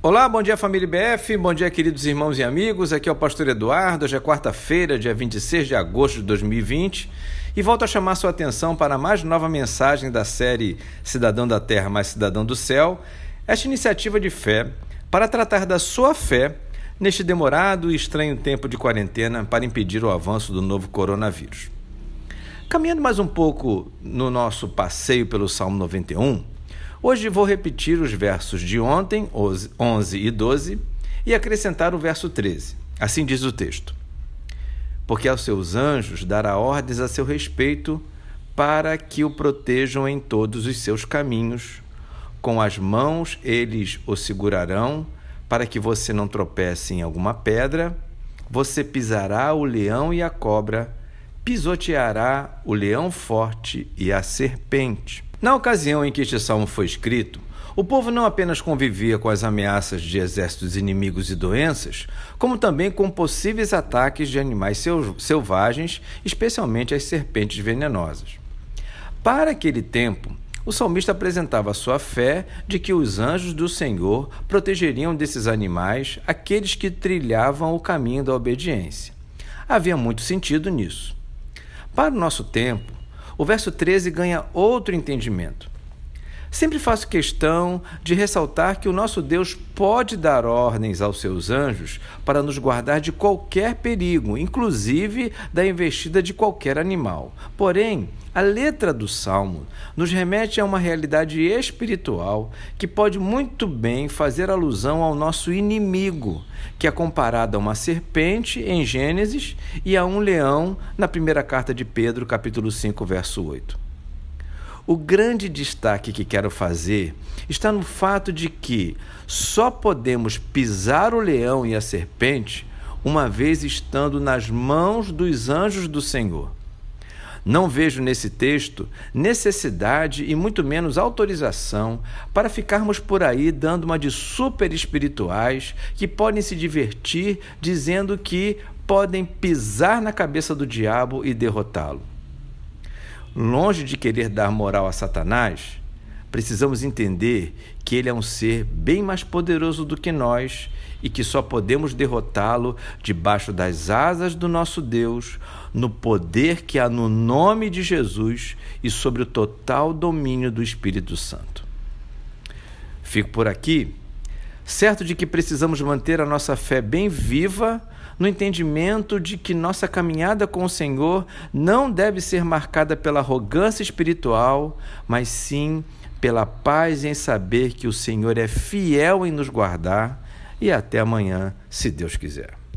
Olá, bom dia família BF, bom dia queridos irmãos e amigos. Aqui é o pastor Eduardo. Hoje é quarta-feira, dia 26 de agosto de 2020, e volto a chamar sua atenção para a mais nova mensagem da série Cidadão da Terra mais Cidadão do Céu. Esta iniciativa de fé para tratar da sua fé neste demorado e estranho tempo de quarentena para impedir o avanço do novo coronavírus. Caminhando mais um pouco no nosso passeio pelo Salmo 91, Hoje vou repetir os versos de ontem, 11 e 12, e acrescentar o verso 13. Assim diz o texto: Porque aos seus anjos dará ordens a seu respeito, para que o protejam em todos os seus caminhos. Com as mãos eles o segurarão, para que você não tropece em alguma pedra. Você pisará o leão e a cobra, pisoteará o leão forte e a serpente. Na ocasião em que este salmo foi escrito, o povo não apenas convivia com as ameaças de exércitos inimigos e doenças, como também com possíveis ataques de animais selvagens, especialmente as serpentes venenosas. Para aquele tempo, o salmista apresentava sua fé de que os anjos do Senhor protegeriam desses animais aqueles que trilhavam o caminho da obediência. Havia muito sentido nisso. Para o nosso tempo, o verso 13 ganha outro entendimento. Sempre faço questão de ressaltar que o nosso Deus pode dar ordens aos seus anjos para nos guardar de qualquer perigo, inclusive da investida de qualquer animal. Porém, a letra do salmo nos remete a uma realidade espiritual que pode muito bem fazer alusão ao nosso inimigo, que é comparado a uma serpente em Gênesis e a um leão na primeira carta de Pedro, capítulo 5, verso 8. O grande destaque que quero fazer está no fato de que só podemos pisar o leão e a serpente uma vez estando nas mãos dos anjos do Senhor. Não vejo nesse texto necessidade e muito menos autorização para ficarmos por aí dando uma de super espirituais que podem se divertir dizendo que podem pisar na cabeça do diabo e derrotá-lo. Longe de querer dar moral a Satanás, precisamos entender que ele é um ser bem mais poderoso do que nós e que só podemos derrotá-lo debaixo das asas do nosso Deus, no poder que há no nome de Jesus e sobre o total domínio do Espírito Santo. Fico por aqui, certo de que precisamos manter a nossa fé bem viva no entendimento de que nossa caminhada com o Senhor não deve ser marcada pela arrogância espiritual, mas sim pela paz em saber que o Senhor é fiel em nos guardar. E até amanhã, se Deus quiser.